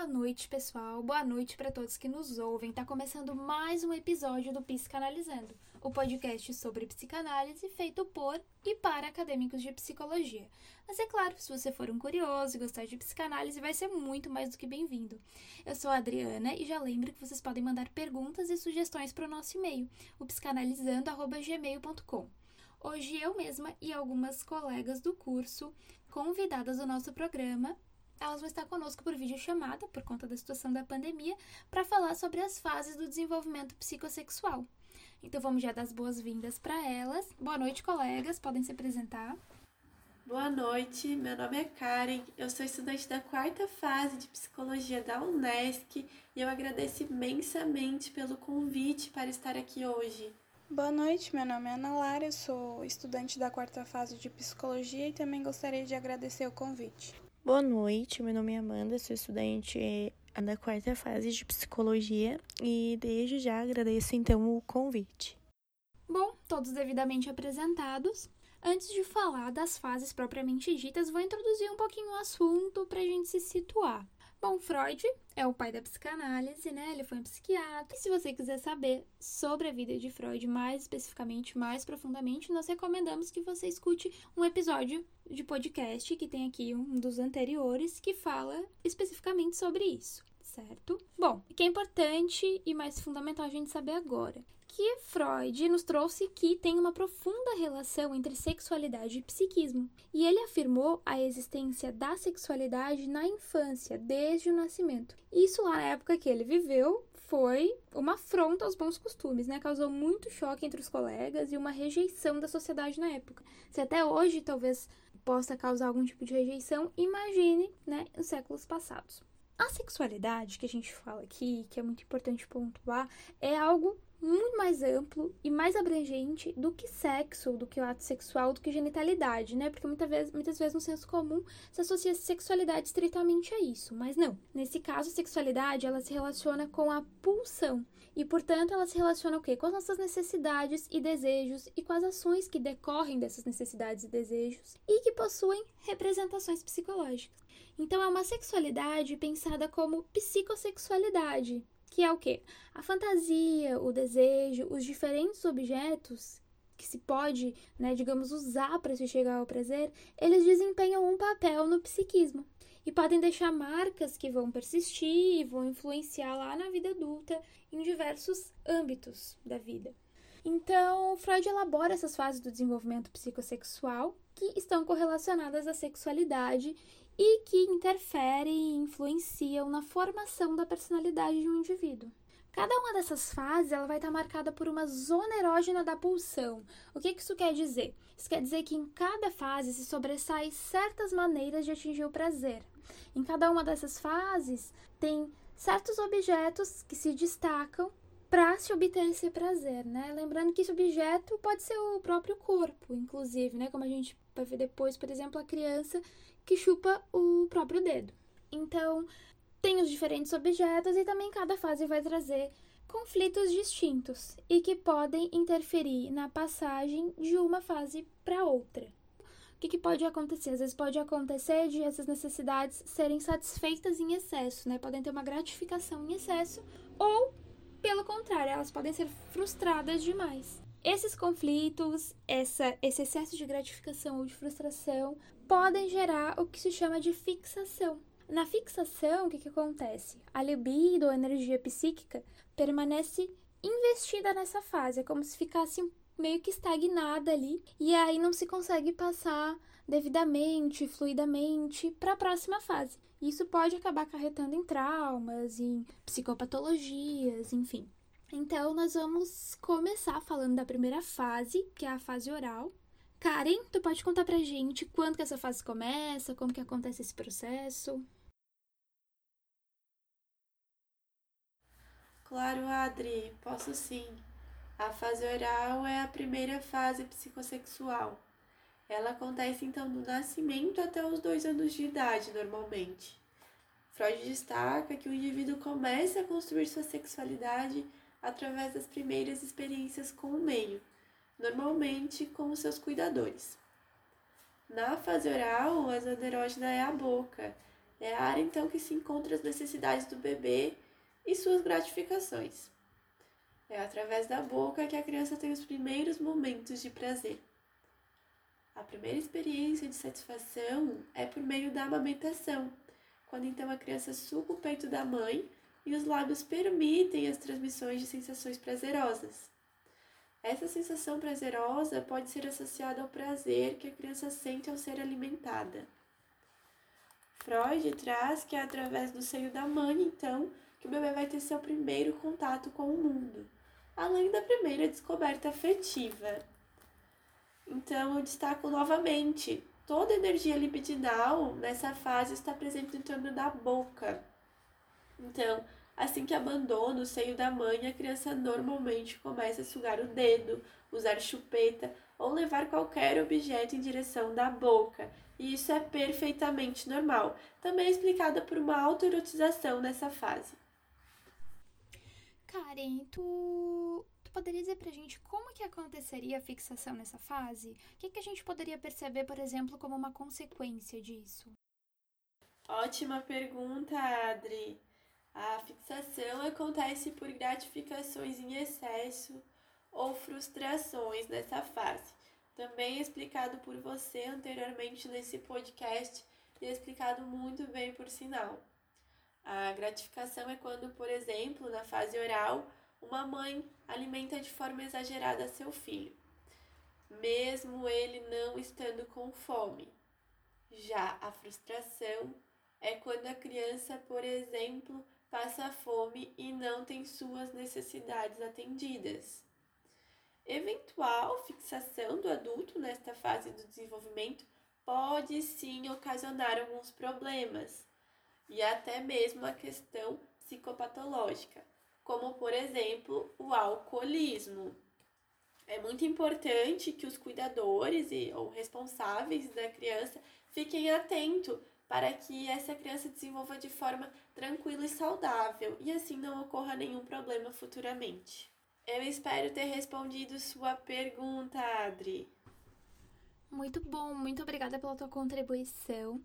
Boa noite, pessoal. Boa noite para todos que nos ouvem. Tá começando mais um episódio do Psicanalizando, o podcast sobre psicanálise feito por e para acadêmicos de psicologia. Mas é claro, se você for um curioso e gostar de psicanálise, vai ser muito mais do que bem-vindo. Eu sou a Adriana e já lembro que vocês podem mandar perguntas e sugestões para o nosso e-mail, o psicanalizando@gmail.com. Hoje eu mesma e algumas colegas do curso, convidadas do nosso programa, elas vão estar conosco por videochamada, por conta da situação da pandemia, para falar sobre as fases do desenvolvimento psicossexual. Então vamos já dar as boas-vindas para elas. Boa noite, colegas, podem se apresentar. Boa noite, meu nome é Karen, eu sou estudante da quarta fase de psicologia da Unesc e eu agradeço imensamente pelo convite para estar aqui hoje. Boa noite, meu nome é Ana Lara, eu sou estudante da quarta fase de psicologia e também gostaria de agradecer o convite. Boa noite, meu nome é Amanda, sou estudante da quarta fase de psicologia e desde já agradeço então o convite. Bom, todos devidamente apresentados. Antes de falar das fases propriamente ditas, vou introduzir um pouquinho o assunto para a gente se situar. Bom, Freud é o pai da psicanálise, né? Ele foi um psiquiatra. E se você quiser saber sobre a vida de Freud mais especificamente, mais profundamente, nós recomendamos que você escute um episódio de podcast que tem aqui um dos anteriores que fala especificamente sobre isso, certo? Bom, o que é importante e mais fundamental a gente saber agora que Freud nos trouxe que tem uma profunda relação entre sexualidade e psiquismo. E ele afirmou a existência da sexualidade na infância, desde o nascimento. Isso lá na época que ele viveu foi uma afronta aos bons costumes, né? Causou muito choque entre os colegas e uma rejeição da sociedade na época. Se até hoje talvez possa causar algum tipo de rejeição, imagine, né, os séculos passados. A sexualidade que a gente fala aqui, que é muito importante pontuar, é algo muito mais amplo e mais abrangente do que sexo, do que o ato sexual, do que genitalidade, né? Porque muitas vezes, muitas vezes no senso comum se associa sexualidade estritamente a isso, mas não. Nesse caso, a sexualidade ela se relaciona com a pulsão e, portanto, ela se relaciona o quê? Com as nossas necessidades e desejos e com as ações que decorrem dessas necessidades e desejos e que possuem representações psicológicas. Então, é uma sexualidade pensada como psicossexualidade, que é o quê? A fantasia, o desejo, os diferentes objetos que se pode, né, digamos, usar para se chegar ao prazer, eles desempenham um papel no psiquismo e podem deixar marcas que vão persistir e vão influenciar lá na vida adulta em diversos âmbitos da vida. Então, Freud elabora essas fases do desenvolvimento psicossexual que estão correlacionadas à sexualidade e que interferem e influenciam na formação da personalidade de um indivíduo. Cada uma dessas fases ela vai estar marcada por uma zona erógena da pulsão. O que isso quer dizer? Isso quer dizer que em cada fase se sobressai certas maneiras de atingir o prazer. Em cada uma dessas fases tem certos objetos que se destacam para se obter esse prazer, né? Lembrando que esse objeto pode ser o próprio corpo, inclusive, né? Como a gente vai ver depois, por exemplo, a criança que chupa o próprio dedo. Então, tem os diferentes objetos e também cada fase vai trazer conflitos distintos e que podem interferir na passagem de uma fase para outra. O que, que, pode acontecer? Às vezes pode acontecer de essas necessidades serem satisfeitas em excesso, né? Podem ter uma gratificação em excesso, ou, pelo contrário, elas podem ser frustradas demais. Esses conflitos, essa, esse excesso de gratificação ou de frustração podem gerar o que se chama de fixação. Na fixação, o que, que acontece? A libido, a energia psíquica, permanece investida nessa fase, é como se ficasse meio que estagnada ali, e aí não se consegue passar devidamente, fluidamente para a próxima fase. Isso pode acabar acarretando em traumas, em psicopatologias, enfim. Então, nós vamos começar falando da primeira fase, que é a fase oral, Karen, tu pode contar pra gente quando que essa fase começa, como que acontece esse processo? Claro, Adri, posso sim. A fase oral é a primeira fase psicossexual. Ela acontece então do nascimento até os dois anos de idade, normalmente. Freud destaca que o indivíduo começa a construir sua sexualidade através das primeiras experiências com o meio normalmente com os seus cuidadores. Na fase oral, a zona erógena é a boca, É a área então que se encontra as necessidades do bebê e suas gratificações. É através da boca que a criança tem os primeiros momentos de prazer. A primeira experiência de satisfação é por meio da amamentação, quando então a criança suga o peito da mãe e os lábios permitem as transmissões de sensações prazerosas. Essa sensação prazerosa pode ser associada ao prazer que a criança sente ao ser alimentada. Freud traz que é através do seio da mãe, então, que o bebê vai ter seu primeiro contato com o mundo, além da primeira descoberta afetiva. Então, eu destaco novamente: toda energia libidinal nessa fase está presente em torno da boca. Então, assim que abandona o seio da mãe, a criança normalmente começa a sugar o dedo, usar chupeta ou levar qualquer objeto em direção da boca, e isso é perfeitamente normal. Também é explicada por uma autoerotização nessa fase. Karen, tu, tu poderia dizer pra gente como que aconteceria a fixação nessa fase? O que, que a gente poderia perceber, por exemplo, como uma consequência disso? Ótima pergunta, Adri. A fixação acontece por gratificações em excesso ou frustrações nessa fase também explicado por você anteriormente nesse podcast e explicado muito bem por sinal. A gratificação é quando, por exemplo, na fase oral, uma mãe alimenta de forma exagerada seu filho, mesmo ele não estando com fome. Já a frustração é quando a criança, por exemplo, passa fome e não tem suas necessidades atendidas. Eventual fixação do adulto nesta fase do desenvolvimento pode sim ocasionar alguns problemas e até mesmo a questão psicopatológica, como por exemplo o alcoolismo. É muito importante que os cuidadores e, ou responsáveis da criança fiquem atentos para que essa criança desenvolva de forma tranquila e saudável e assim não ocorra nenhum problema futuramente. Eu espero ter respondido sua pergunta, Adri. Muito bom, muito obrigada pela tua contribuição.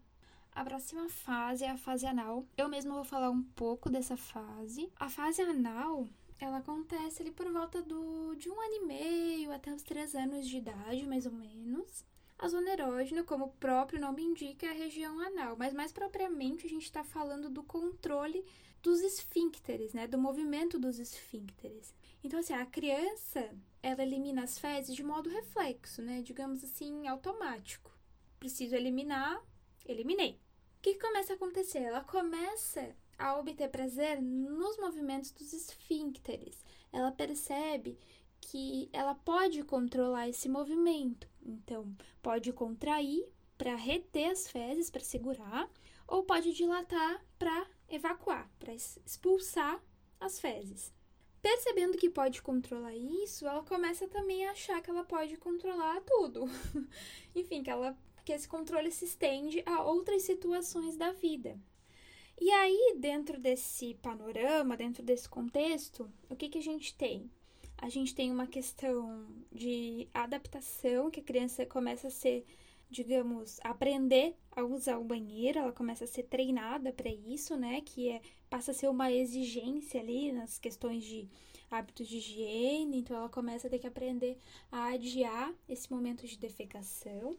A próxima fase é a fase anal. Eu mesma vou falar um pouco dessa fase. A fase anal, ela acontece ali por volta do, de um ano e meio até os três anos de idade, mais ou menos. A zona erógena, como o próprio nome indica, é a região anal, mas mais propriamente a gente está falando do controle dos esfíncteres, né? Do movimento dos esfíncteres. Então, assim, a criança, ela elimina as fezes de modo reflexo, né? Digamos assim, automático. Preciso eliminar, eliminei. Que começa a acontecer? Ela começa a obter prazer nos movimentos dos esfíncteres. Ela percebe que ela pode controlar esse movimento. Então, pode contrair para reter as fezes, para segurar, ou pode dilatar para evacuar, para expulsar as fezes. Percebendo que pode controlar isso, ela começa também a achar que ela pode controlar tudo. Enfim, que, ela, que esse controle se estende a outras situações da vida. E aí, dentro desse panorama, dentro desse contexto, o que, que a gente tem? A gente tem uma questão de adaptação, que a criança começa a ser, digamos, aprender a usar o banheiro, ela começa a ser treinada para isso, né? Que é passa a ser uma exigência ali nas questões de hábitos de higiene, então ela começa a ter que aprender a adiar esse momento de defecação.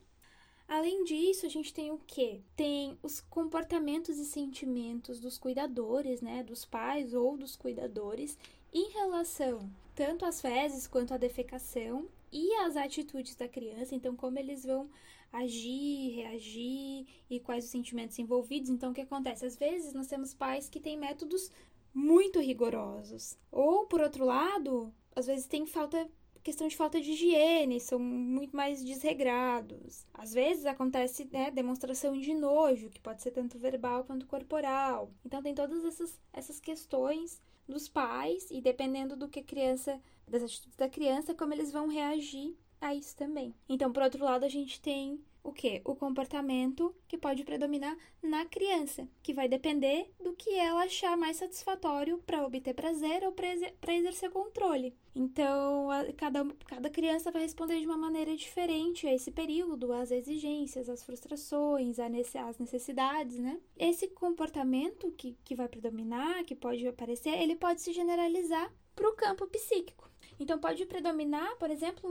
Além disso, a gente tem o que? Tem os comportamentos e sentimentos dos cuidadores, né, dos pais ou dos cuidadores em relação tanto às fezes quanto à defecação e às atitudes da criança, então como eles vão agir, reagir e quais os sentimentos envolvidos. Então, o que acontece? Às vezes, nós temos pais que têm métodos muito rigorosos. Ou, por outro lado, às vezes tem falta questão de falta de higiene, são muito mais desregrados. Às vezes acontece né, demonstração de nojo, que pode ser tanto verbal quanto corporal. Então tem todas essas, essas questões dos pais e dependendo do que a criança, das atitudes da criança, como eles vão reagir a isso também. Então, por outro lado, a gente tem o que? O comportamento que pode predominar na criança, que vai depender do que ela achar mais satisfatório para obter prazer ou para exercer controle. Então, a, cada, cada criança vai responder de uma maneira diferente a esse período, às exigências, às frustrações, às necessidades, né? Esse comportamento que, que vai predominar, que pode aparecer, ele pode se generalizar para o campo psíquico. Então, pode predominar, por exemplo,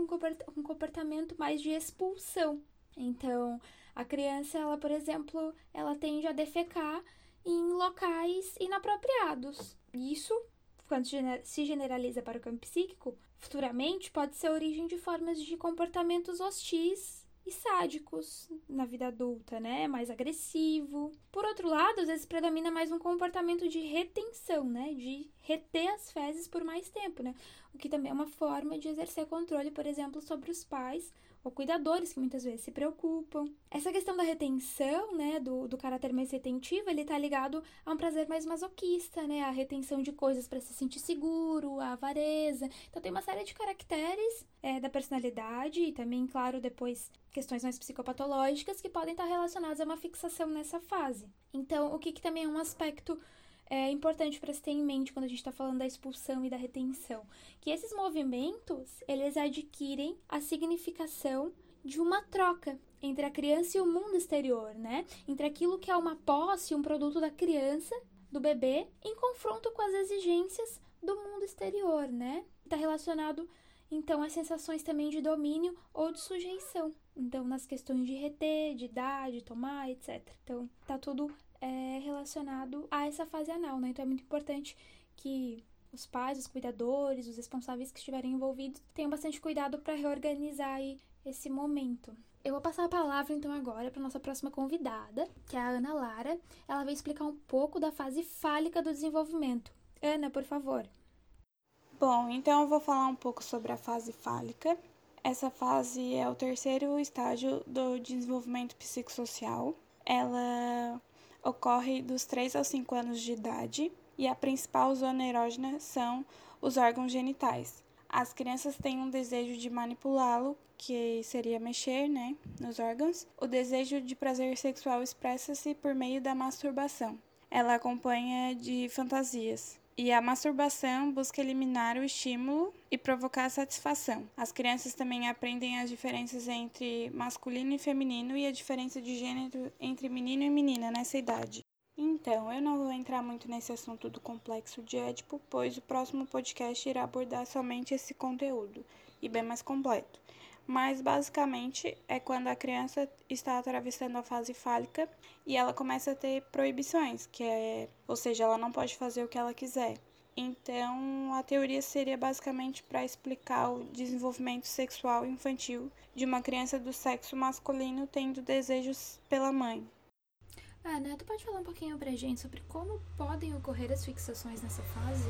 um comportamento mais de expulsão. Então, a criança, ela, por exemplo, ela tende a defecar em locais inapropriados. Isso quando se generaliza para o campo psíquico, futuramente pode ser origem de formas de comportamentos hostis e sádicos na vida adulta, né? Mais agressivo. Por outro lado, às vezes predomina mais um comportamento de retenção, né? De reter as fezes por mais tempo, né? O que também é uma forma de exercer controle, por exemplo, sobre os pais ou cuidadores que muitas vezes se preocupam. Essa questão da retenção, né, do, do caráter mais retentivo, ele tá ligado a um prazer mais masoquista, né, a retenção de coisas para se sentir seguro, a avareza. Então tem uma série de caracteres é, da personalidade e também, claro, depois questões mais psicopatológicas que podem estar relacionadas a uma fixação nessa fase. Então, o que, que também é um aspecto é importante para se ter em mente quando a gente está falando da expulsão e da retenção, que esses movimentos eles adquirem a significação de uma troca entre a criança e o mundo exterior, né? Entre aquilo que é uma posse, um produto da criança, do bebê, em confronto com as exigências do mundo exterior, né? Está relacionado então às sensações também de domínio ou de sujeição. Então, nas questões de reter, de dar, de tomar, etc. Então, tá tudo é, relacionado a essa fase anal, né? Então é muito importante que os pais, os cuidadores, os responsáveis que estiverem envolvidos tenham bastante cuidado para reorganizar aí esse momento. Eu vou passar a palavra então agora para nossa próxima convidada, que é a Ana Lara. Ela vai explicar um pouco da fase fálica do desenvolvimento. Ana, por favor. Bom, então eu vou falar um pouco sobre a fase fálica. Essa fase é o terceiro estágio do desenvolvimento psicossocial. Ela ocorre dos 3 aos 5 anos de idade e a principal zona erógena são os órgãos genitais. As crianças têm um desejo de manipulá-lo, que seria mexer né, nos órgãos. O desejo de prazer sexual expressa-se por meio da masturbação. Ela acompanha de fantasias. E a masturbação busca eliminar o estímulo e provocar a satisfação. As crianças também aprendem as diferenças entre masculino e feminino e a diferença de gênero entre menino e menina nessa idade. Então, eu não vou entrar muito nesse assunto do complexo de Édipo, pois o próximo podcast irá abordar somente esse conteúdo e bem mais completo mas basicamente é quando a criança está atravessando a fase fálica e ela começa a ter proibições, que é, ou seja, ela não pode fazer o que ela quiser. Então, a teoria seria basicamente para explicar o desenvolvimento sexual infantil de uma criança do sexo masculino tendo desejos pela mãe. Ana, tu pode falar um pouquinho pra gente sobre como podem ocorrer as fixações nessa fase?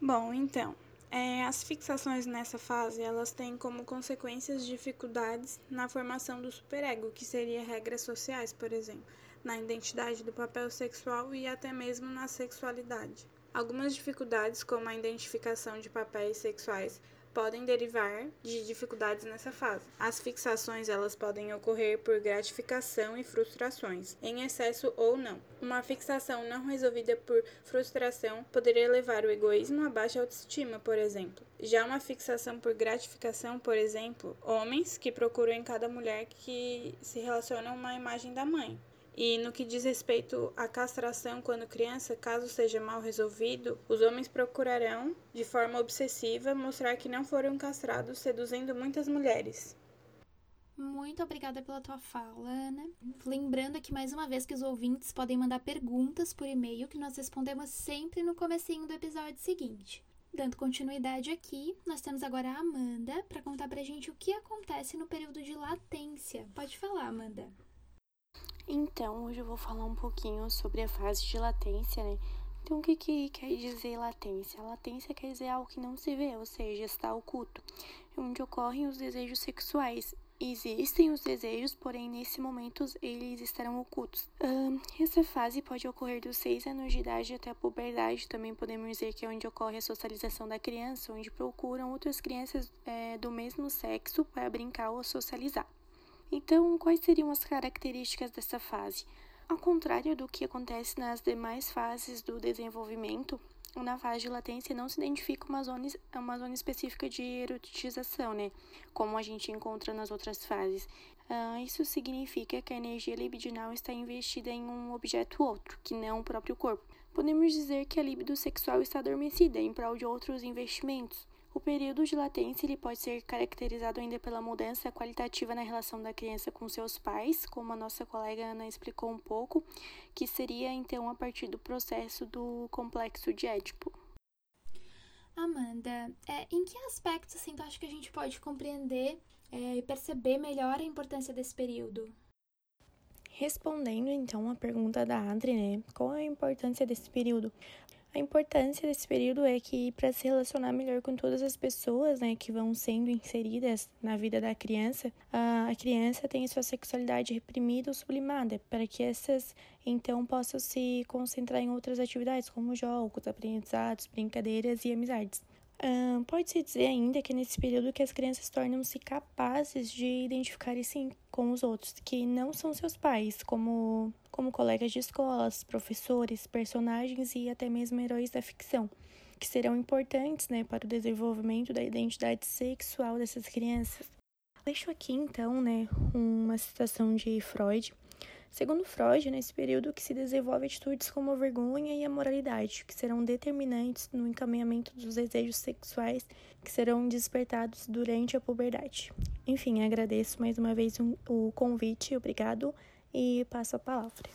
Bom, então, é, as fixações nessa fase elas têm como consequências dificuldades na formação do superego, que seria regras sociais, por exemplo, na identidade do papel sexual e até mesmo na sexualidade. Algumas dificuldades, como a identificação de papéis sexuais, podem derivar de dificuldades nessa fase. As fixações elas podem ocorrer por gratificação e frustrações, em excesso ou não. Uma fixação não resolvida por frustração poderia levar o egoísmo à baixa autoestima, por exemplo. Já uma fixação por gratificação, por exemplo, homens que procuram em cada mulher que se relaciona uma imagem da mãe. E no que diz respeito à castração quando criança, caso seja mal resolvido, os homens procurarão, de forma obsessiva, mostrar que não foram castrados, seduzindo muitas mulheres. Muito obrigada pela tua fala, Ana. Lembrando aqui mais uma vez que os ouvintes podem mandar perguntas por e-mail que nós respondemos sempre no comecinho do episódio seguinte. Dando continuidade aqui, nós temos agora a Amanda para contar pra gente o que acontece no período de latência. Pode falar, Amanda. Então, hoje eu vou falar um pouquinho sobre a fase de latência, né? Então, o que, que quer dizer latência? Latência quer dizer algo que não se vê, ou seja, está oculto, onde ocorrem os desejos sexuais. Existem os desejos, porém, nesse momento eles estarão ocultos. essa fase pode ocorrer dos 6 anos de idade até a puberdade. Também podemos dizer que é onde ocorre a socialização da criança, onde procuram outras crianças é, do mesmo sexo para brincar ou socializar. Então, quais seriam as características dessa fase? Ao contrário do que acontece nas demais fases do desenvolvimento, na fase de latência não se identifica uma zona, uma zona específica de erotização, né? Como a gente encontra nas outras fases. Uh, isso significa que a energia libidinal está investida em um objeto outro, que não o próprio corpo. Podemos dizer que a libido sexual está adormecida em prol de outros investimentos. O período de latência ele pode ser caracterizado ainda pela mudança qualitativa na relação da criança com seus pais, como a nossa colega Ana explicou um pouco, que seria então a partir do processo do complexo de Édipo. Amanda, é, em que aspectos assim, tu acha que a gente pode compreender é, e perceber melhor a importância desse período? Respondendo então à pergunta da Adri, né? Qual a importância desse período? A importância desse período é que para se relacionar melhor com todas as pessoas, né, que vão sendo inseridas na vida da criança, a criança tem sua sexualidade reprimida ou sublimada, para que essas então possam se concentrar em outras atividades como jogos, aprendizados, brincadeiras e amizades. Pode-se dizer ainda que é nesse período que as crianças tornam-se capazes de identificar-se com os outros, que não são seus pais, como, como colegas de escolas, professores, personagens e até mesmo heróis da ficção, que serão importantes né, para o desenvolvimento da identidade sexual dessas crianças. Deixo aqui então né, uma citação de Freud, Segundo Freud, nesse período que se desenvolve atitudes como a vergonha e a moralidade, que serão determinantes no encaminhamento dos desejos sexuais que serão despertados durante a puberdade. Enfim, agradeço mais uma vez o convite, obrigado e passo a palavra.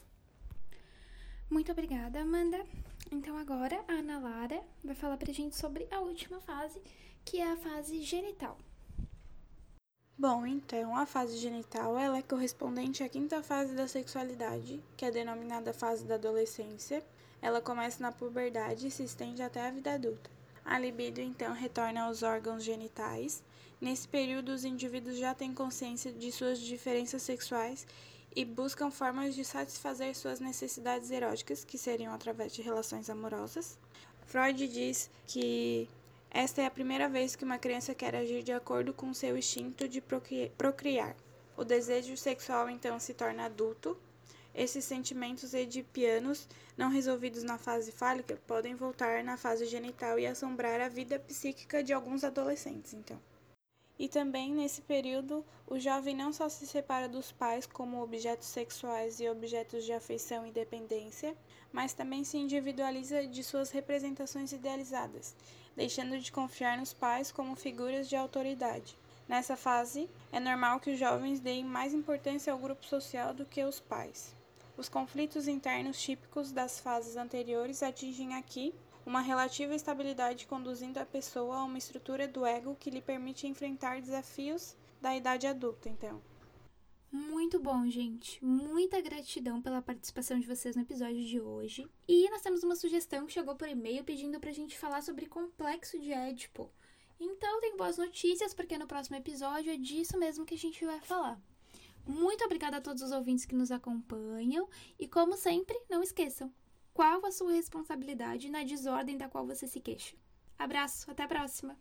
Muito obrigada, Amanda. Então agora a Ana Lara vai falar pra gente sobre a última fase, que é a fase genital. Bom, então, a fase genital ela é correspondente à quinta fase da sexualidade, que é denominada fase da adolescência. Ela começa na puberdade e se estende até a vida adulta. A libido, então, retorna aos órgãos genitais. Nesse período, os indivíduos já têm consciência de suas diferenças sexuais e buscam formas de satisfazer suas necessidades eróticas, que seriam através de relações amorosas. Freud diz que esta é a primeira vez que uma criança quer agir de acordo com seu instinto de procriar. O desejo sexual então se torna adulto. Esses sentimentos edipianos, não resolvidos na fase fálica, podem voltar na fase genital e assombrar a vida psíquica de alguns adolescentes, então. E também nesse período, o jovem não só se separa dos pais como objetos sexuais e objetos de afeição e dependência, mas também se individualiza de suas representações idealizadas, deixando de confiar nos pais como figuras de autoridade. Nessa fase, é normal que os jovens deem mais importância ao grupo social do que os pais. Os conflitos internos típicos das fases anteriores atingem aqui uma relativa estabilidade conduzindo a pessoa a uma estrutura do ego que lhe permite enfrentar desafios da idade adulta, então. Muito bom, gente. Muita gratidão pela participação de vocês no episódio de hoje. E nós temos uma sugestão que chegou por e-mail pedindo pra gente falar sobre complexo de Édipo. Então, tem boas notícias, porque no próximo episódio é disso mesmo que a gente vai falar. Muito obrigada a todos os ouvintes que nos acompanham e, como sempre, não esqueçam, qual a sua responsabilidade na desordem da qual você se queixa. Abraço, até a próxima!